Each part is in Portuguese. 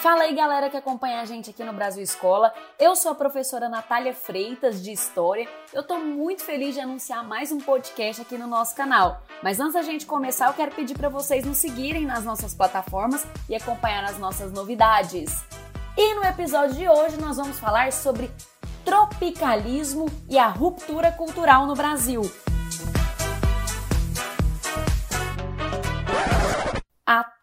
Fala aí galera que acompanha a gente aqui no Brasil Escola. Eu sou a professora Natália Freitas de História. Eu tô muito feliz de anunciar mais um podcast aqui no nosso canal. Mas antes da gente começar, eu quero pedir para vocês nos seguirem nas nossas plataformas e acompanhar as nossas novidades. E no episódio de hoje nós vamos falar sobre tropicalismo e a ruptura cultural no Brasil.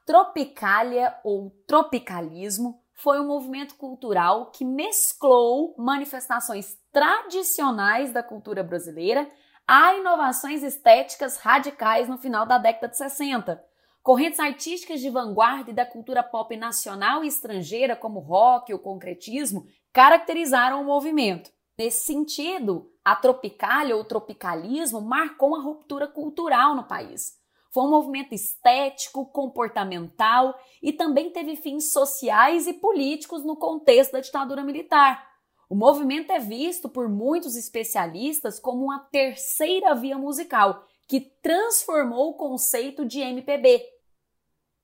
Tropicália ou tropicalismo foi um movimento cultural que mesclou manifestações tradicionais da cultura brasileira a inovações estéticas radicais no final da década de 60. Correntes artísticas de vanguarda e da cultura pop nacional e estrangeira, como rock ou concretismo, caracterizaram o movimento. Nesse sentido, a tropicália ou tropicalismo marcou uma ruptura cultural no país. Foi um movimento estético, comportamental e também teve fins sociais e políticos no contexto da ditadura militar. O movimento é visto por muitos especialistas como uma terceira via musical que transformou o conceito de MPB.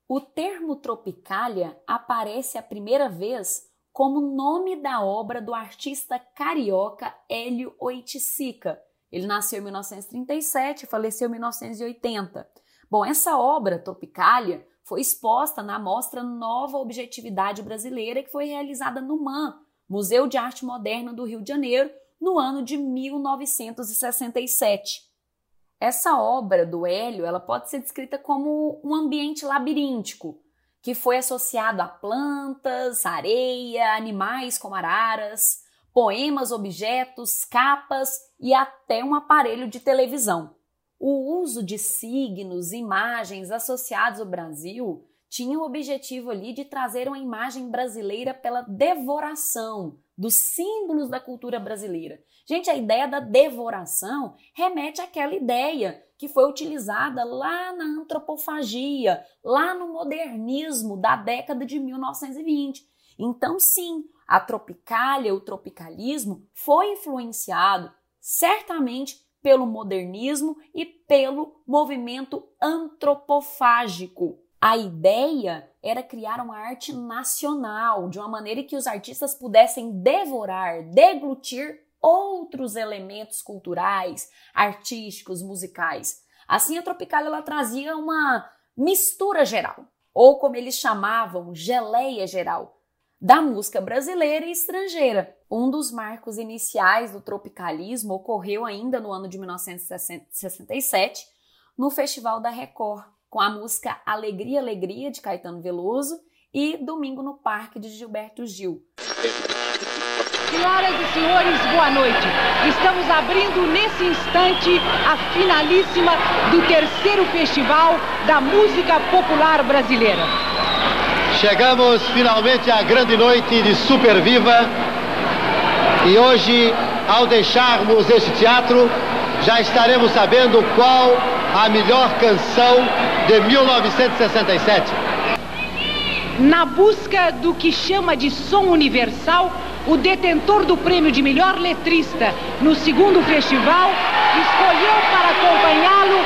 O termo tropicália aparece a primeira vez como nome da obra do artista carioca Hélio Oiticica. Ele nasceu em 1937 e faleceu em 1980. Bom, essa obra, Tropicália, foi exposta na mostra Nova Objetividade Brasileira, que foi realizada no MAN, Museu de Arte Moderna do Rio de Janeiro, no ano de 1967. Essa obra do Hélio ela pode ser descrita como um ambiente labiríntico, que foi associado a plantas, areia, animais como araras, poemas, objetos, capas e até um aparelho de televisão. O uso de signos, imagens associados ao Brasil tinha o objetivo ali de trazer uma imagem brasileira pela devoração dos símbolos da cultura brasileira. Gente, a ideia da devoração remete àquela ideia que foi utilizada lá na antropofagia, lá no modernismo da década de 1920. Então, sim, a tropicália, o tropicalismo foi influenciado certamente pelo modernismo e pelo movimento antropofágico. A ideia era criar uma arte nacional, de uma maneira que os artistas pudessem devorar, deglutir outros elementos culturais, artísticos, musicais. Assim, a Tropical ela trazia uma mistura geral, ou como eles chamavam, geleia geral, da música brasileira e estrangeira. Um dos marcos iniciais do tropicalismo ocorreu ainda no ano de 1967, no Festival da Record, com a música Alegria, Alegria, de Caetano Veloso, e Domingo no Parque, de Gilberto Gil. Senhoras e senhores, boa noite. Estamos abrindo nesse instante a finalíssima do terceiro Festival da Música Popular Brasileira. Chegamos finalmente à grande noite de Super Viva e hoje, ao deixarmos este teatro, já estaremos sabendo qual a melhor canção de 1967. Na busca do que chama de som universal, o detentor do prêmio de melhor letrista no segundo festival escolheu para acompanhá-lo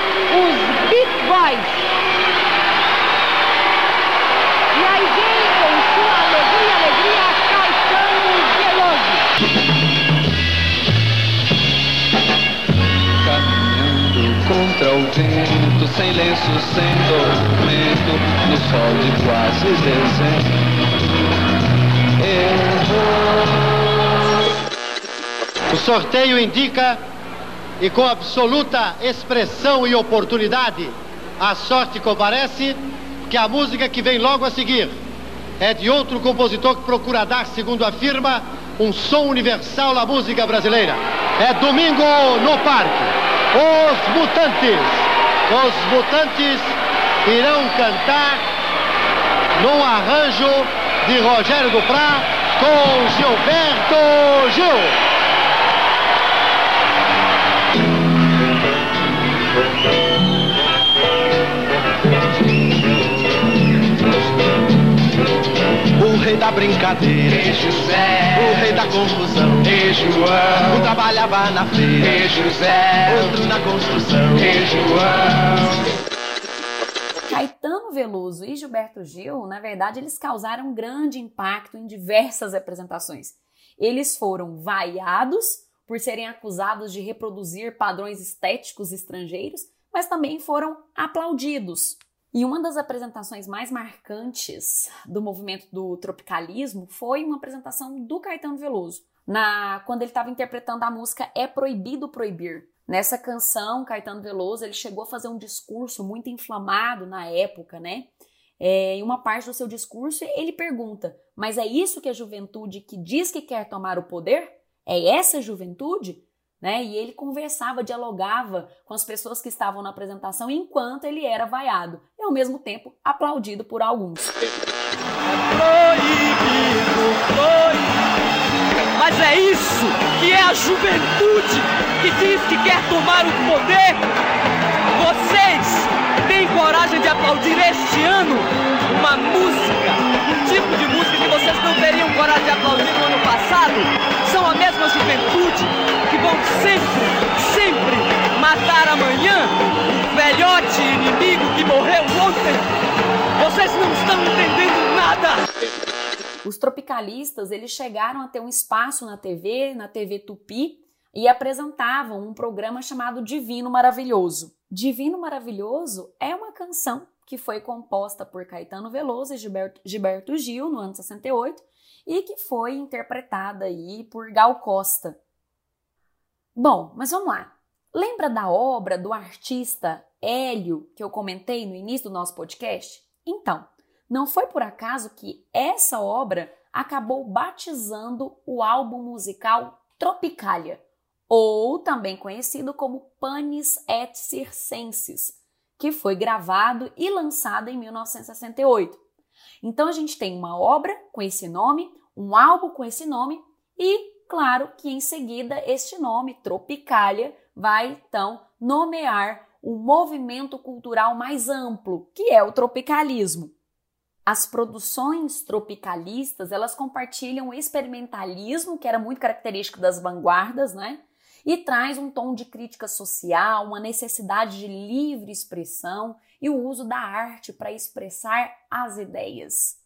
os Beat Boys. Contra o vento, sem lenço, sem documento, no sol de quase dezembro. O sorteio indica, e com absoluta expressão e oportunidade, a sorte comparece, que a música que vem logo a seguir é de outro compositor que procura dar, segundo afirma, um som universal na música brasileira. É Domingo no Parque. Os Mutantes. Os Mutantes irão cantar num arranjo de Rogério Duprá com Gilberto Gil. Da brincadeira, Rei José, o rei da confusão, Rei João, um trabalhava na feira, Rei José, outro na construção, Rei João. Caetano Veloso e Gilberto Gil, na verdade, eles causaram grande impacto em diversas apresentações. Eles foram vaiados por serem acusados de reproduzir padrões estéticos estrangeiros, mas também foram aplaudidos. E uma das apresentações mais marcantes do movimento do tropicalismo foi uma apresentação do Caetano Veloso, na quando ele estava interpretando a música É Proibido Proibir. Nessa canção, Caetano Veloso ele chegou a fazer um discurso muito inflamado na época, né? É, em uma parte do seu discurso, ele pergunta: Mas é isso que a juventude que diz que quer tomar o poder? É essa juventude? Né? E ele conversava, dialogava com as pessoas que estavam na apresentação enquanto ele era vaiado ao mesmo tempo aplaudido por alguns. Mas é isso que é a juventude que diz que quer tomar o poder. Vocês têm coragem de aplaudir este ano uma música, um tipo de música que vocês não teriam coragem de aplaudir no ano passado? São a mesma juventude que vão sempre, sempre matar amanhã o velhote Vocês não estão entendendo nada. Os tropicalistas, eles chegaram a ter um espaço na TV, na TV Tupi, e apresentavam um programa chamado Divino Maravilhoso. Divino Maravilhoso é uma canção que foi composta por Caetano Veloso e Gilberto, Gilberto Gil no ano 68 e que foi interpretada aí por Gal Costa. Bom, mas vamos lá. Lembra da obra do artista Hélio que eu comentei no início do nosso podcast? Então, não foi por acaso que essa obra acabou batizando o álbum musical Tropicalia, ou também conhecido como Panis et Circenses, que foi gravado e lançado em 1968. Então a gente tem uma obra com esse nome, um álbum com esse nome e, claro, que em seguida este nome, Tropicalia, vai então nomear um movimento cultural mais amplo, que é o tropicalismo. As produções tropicalistas, elas compartilham o experimentalismo, que era muito característico das vanguardas, né? E traz um tom de crítica social, uma necessidade de livre expressão e o uso da arte para expressar as ideias.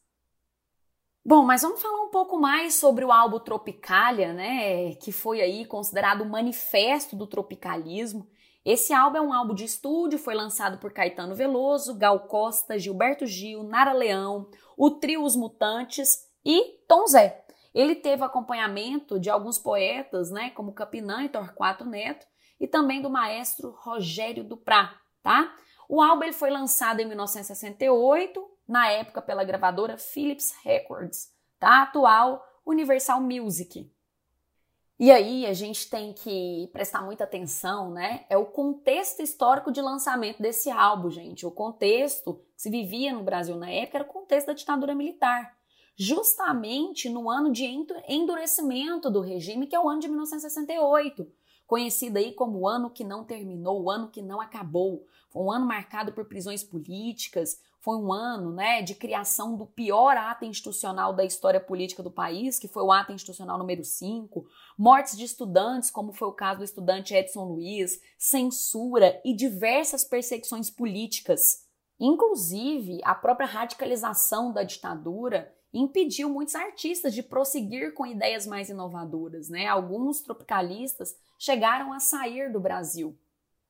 Bom, mas vamos falar um pouco mais sobre o álbum Tropicalia, né, que foi aí considerado o manifesto do tropicalismo. Esse álbum é um álbum de estúdio, foi lançado por Caetano Veloso, Gal Costa, Gilberto Gil, Nara Leão, o trio Os Mutantes e Tom Zé. Ele teve acompanhamento de alguns poetas, né, como Capinã e Torquato Neto, e também do maestro Rogério Duprá, tá? O álbum ele foi lançado em 1968, na época pela gravadora Philips Records, tá? Atual Universal Music. E aí a gente tem que prestar muita atenção, né? É o contexto histórico de lançamento desse álbum, gente. O contexto que se vivia no Brasil na época era o contexto da ditadura militar. Justamente no ano de endurecimento do regime, que é o ano de 1968, conhecido aí como o ano que não terminou, o ano que não acabou. Foi um ano marcado por prisões políticas, foi um ano né, de criação do pior ato institucional da história política do país, que foi o ato institucional número 5, mortes de estudantes, como foi o caso do estudante Edson Luiz, censura e diversas perseguições políticas. Inclusive, a própria radicalização da ditadura impediu muitos artistas de prosseguir com ideias mais inovadoras. Né? Alguns tropicalistas chegaram a sair do Brasil.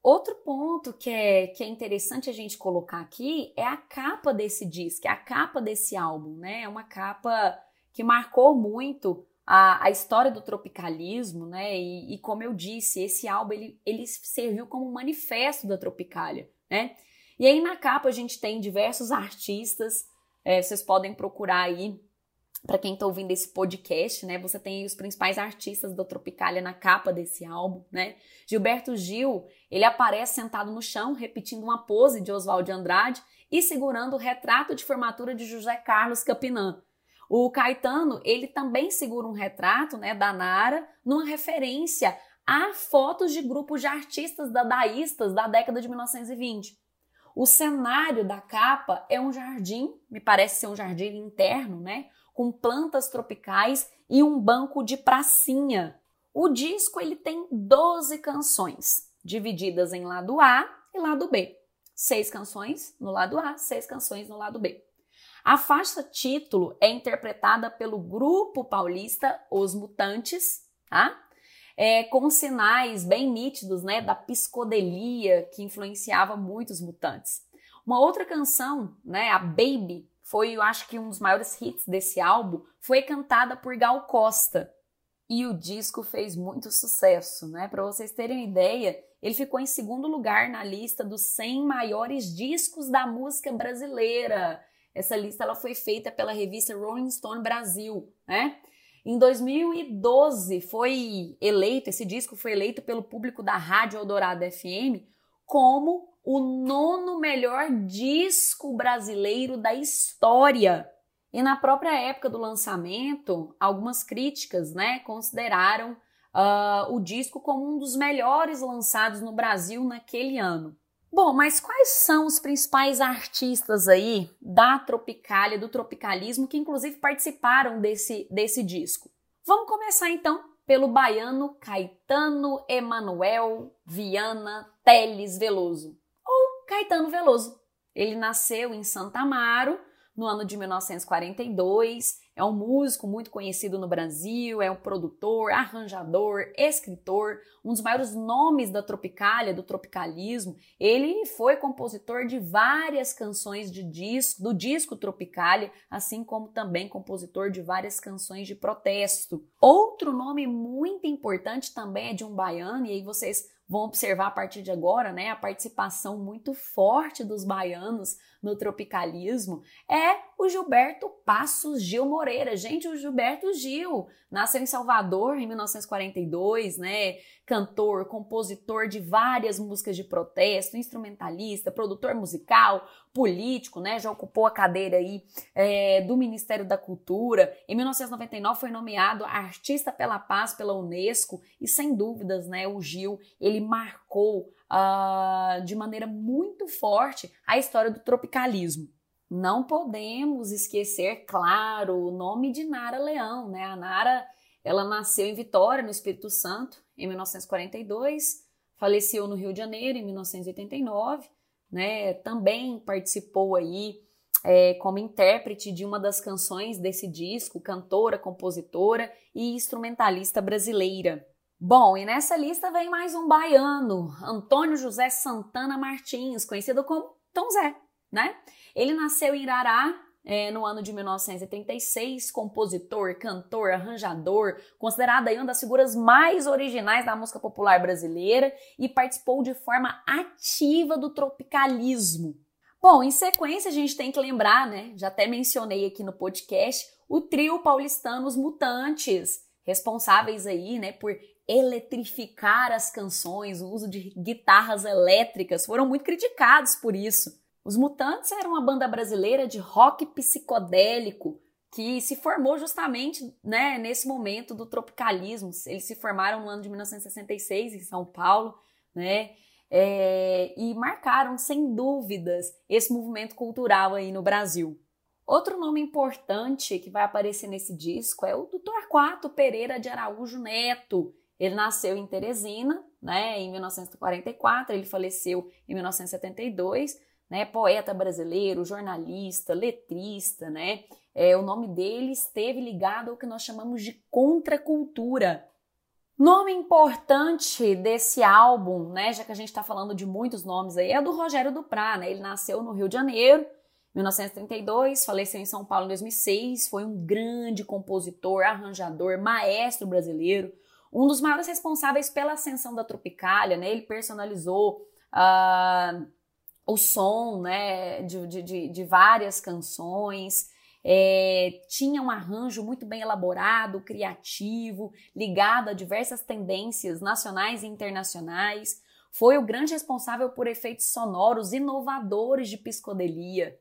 Outro ponto que é, que é interessante a gente colocar aqui é a capa desse disco, é a capa desse álbum, né? É uma capa que marcou muito a, a história do tropicalismo, né? E, e, como eu disse, esse álbum ele, ele serviu como um manifesto da Tropicália, né? E aí na capa a gente tem diversos artistas, é, vocês podem procurar aí para quem está ouvindo esse podcast, né? Você tem os principais artistas da Tropicália na capa desse álbum, né? Gilberto Gil, ele aparece sentado no chão, repetindo uma pose de Oswald de Andrade e segurando o retrato de formatura de José Carlos Capinã. O Caetano, ele também segura um retrato, né, da Nara, numa referência a fotos de grupos de artistas dadaístas da década de 1920. O cenário da capa é um jardim, me parece ser um jardim interno, né? Com plantas tropicais e um banco de pracinha. O disco ele tem 12 canções, divididas em lado A e lado B. seis canções no lado A, seis canções no lado B. A faixa título é interpretada pelo grupo paulista Os Mutantes, tá? É, com sinais bem nítidos né, da psicodelia que influenciava muito os mutantes. Uma outra canção, né, a Baby, foi, eu acho que um dos maiores hits desse álbum, foi cantada por Gal Costa. E o disco fez muito sucesso, né? Para vocês terem uma ideia, ele ficou em segundo lugar na lista dos 100 maiores discos da música brasileira. Essa lista ela foi feita pela revista Rolling Stone Brasil, né? Em 2012 foi eleito, esse disco foi eleito pelo público da Rádio Eldorado FM como o nono melhor disco brasileiro da história. E na própria época do lançamento, algumas críticas né, consideraram uh, o disco como um dos melhores lançados no Brasil naquele ano. Bom, mas quais são os principais artistas aí da Tropicália, do tropicalismo, que inclusive participaram desse, desse disco? Vamos começar então pelo baiano Caetano Emanuel Viana Teles Veloso. Caetano Veloso. Ele nasceu em Santa Amaro no ano de 1942. É um músico muito conhecido no Brasil, é um produtor, arranjador, escritor, um dos maiores nomes da Tropicália, do tropicalismo. Ele foi compositor de várias canções de disco, do disco Tropicália, assim como também compositor de várias canções de protesto. Outro nome muito importante também é de um baiano, e aí vocês vão observar a partir de agora, né, a participação muito forte dos baianos no tropicalismo, é o Gilberto Passos Gil Moreira. Gente, o Gilberto Gil nasceu em Salvador em 1942, né? Cantor, compositor de várias músicas de protesto, instrumentalista, produtor musical, político, né? Já ocupou a cadeira aí é, do Ministério da Cultura. Em 1999 foi nomeado Artista pela Paz pela Unesco e sem dúvidas, né? O Gil ele marcou uh, de maneira muito forte a história do tropicalismo. Não podemos esquecer, claro, o nome de Nara Leão, né? A Nara, ela nasceu em Vitória, no Espírito Santo, em 1942, faleceu no Rio de Janeiro em 1989, né? Também participou aí é, como intérprete de uma das canções desse disco, cantora, compositora e instrumentalista brasileira. Bom, e nessa lista vem mais um baiano, Antônio José Santana Martins, conhecido como Tom Zé, né? Ele nasceu em Irará é, no ano de 1936, compositor, cantor, arranjador, considerado aí uma das figuras mais originais da música popular brasileira e participou de forma ativa do tropicalismo. Bom, em sequência a gente tem que lembrar, né? Já até mencionei aqui no podcast o trio paulistano Os Mutantes, responsáveis aí, né, por eletrificar as canções, o uso de guitarras elétricas, foram muito criticados por isso. Os Mutantes eram uma banda brasileira de rock psicodélico que se formou justamente né, nesse momento do tropicalismo. Eles se formaram no ano de 1966 em São Paulo, né? É, e marcaram sem dúvidas esse movimento cultural aí no Brasil. Outro nome importante que vai aparecer nesse disco é o do Torquato Pereira de Araújo Neto, ele nasceu em Teresina, né, em 1944, ele faleceu em 1972, né, poeta brasileiro, jornalista, letrista, né, é, o nome dele esteve ligado ao que nós chamamos de contracultura. Nome importante desse álbum, né, já que a gente está falando de muitos nomes aí, é do Rogério Duprá, né, ele nasceu no Rio de Janeiro, 1932, faleceu em São Paulo em 2006, foi um grande compositor, arranjador, maestro brasileiro, um dos maiores responsáveis pela ascensão da Tropicália, né? Ele personalizou uh, o som, né, de, de, de várias canções. É, tinha um arranjo muito bem elaborado, criativo, ligado a diversas tendências nacionais e internacionais. Foi o grande responsável por efeitos sonoros inovadores de psicodelia.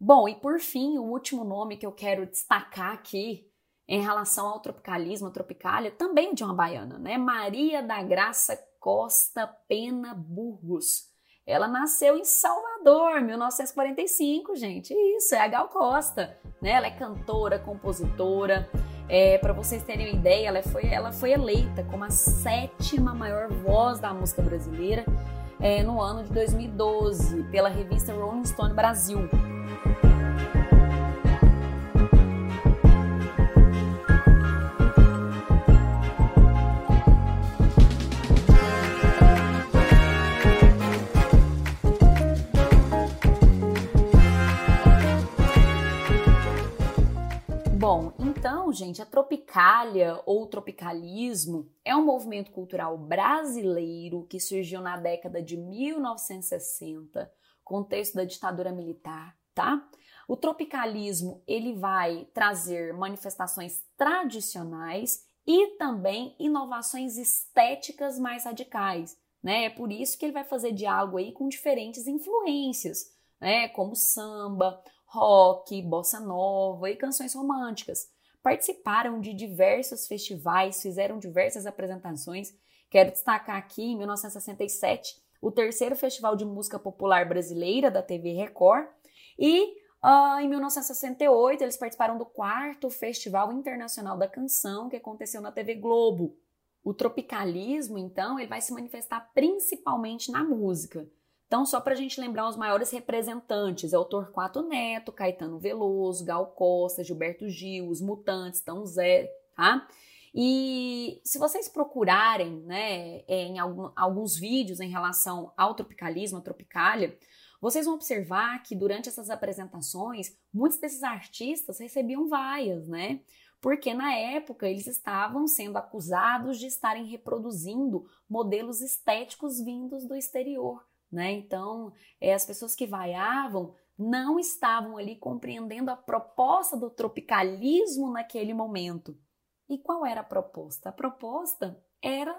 Bom, e por fim, o último nome que eu quero destacar aqui em relação ao tropicalismo, a tropicália, também de uma baiana, né? Maria da Graça Costa Pena Burgos. Ela nasceu em Salvador, 1945, gente. Isso, é a Gal Costa, né? Ela é cantora, compositora. É, para vocês terem uma ideia, ela foi, ela foi eleita como a sétima maior voz da música brasileira é, no ano de 2012 pela revista Rolling Stone Brasil. Gente, a Tropicália ou tropicalismo é um movimento cultural brasileiro que surgiu na década de 1960, contexto da ditadura militar, tá? O tropicalismo, ele vai trazer manifestações tradicionais e também inovações estéticas mais radicais, né? É por isso que ele vai fazer diálogo aí com diferentes influências, né? Como samba, rock, bossa nova e canções românticas. Participaram de diversos festivais, fizeram diversas apresentações. Quero destacar aqui, em 1967, o terceiro Festival de Música Popular Brasileira da TV Record e uh, em 1968 eles participaram do quarto Festival Internacional da Canção que aconteceu na TV Globo. O tropicalismo, então, ele vai se manifestar principalmente na música. Então, só para a gente lembrar os maiores representantes, é o Torquato Neto, Caetano Veloso, Gal Costa, Gilberto Gil, os Mutantes, Tão Zé, tá? E se vocês procurarem, né, é, em algum, alguns vídeos em relação ao tropicalismo, à tropicália, vocês vão observar que durante essas apresentações, muitos desses artistas recebiam vaias, né? Porque na época eles estavam sendo acusados de estarem reproduzindo modelos estéticos vindos do exterior né? Então, é, as pessoas que vaiavam não estavam ali compreendendo a proposta do tropicalismo naquele momento. E qual era a proposta? A proposta era,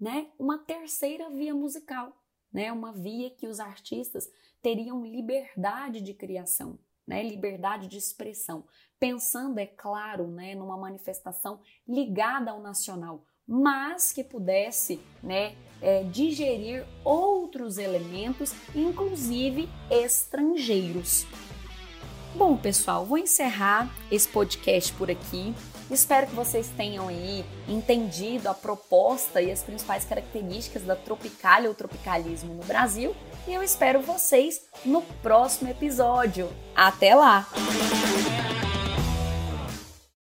né, uma terceira via musical, né? Uma via que os artistas teriam liberdade de criação, né, liberdade de expressão, pensando, é claro, né, numa manifestação ligada ao nacional, mas que pudesse né, é, digerir outros elementos, inclusive estrangeiros. Bom, pessoal, vou encerrar esse podcast por aqui. Espero que vocês tenham aí entendido a proposta e as principais características da Tropicália ou tropicalismo no Brasil. E eu espero vocês no próximo episódio. Até lá!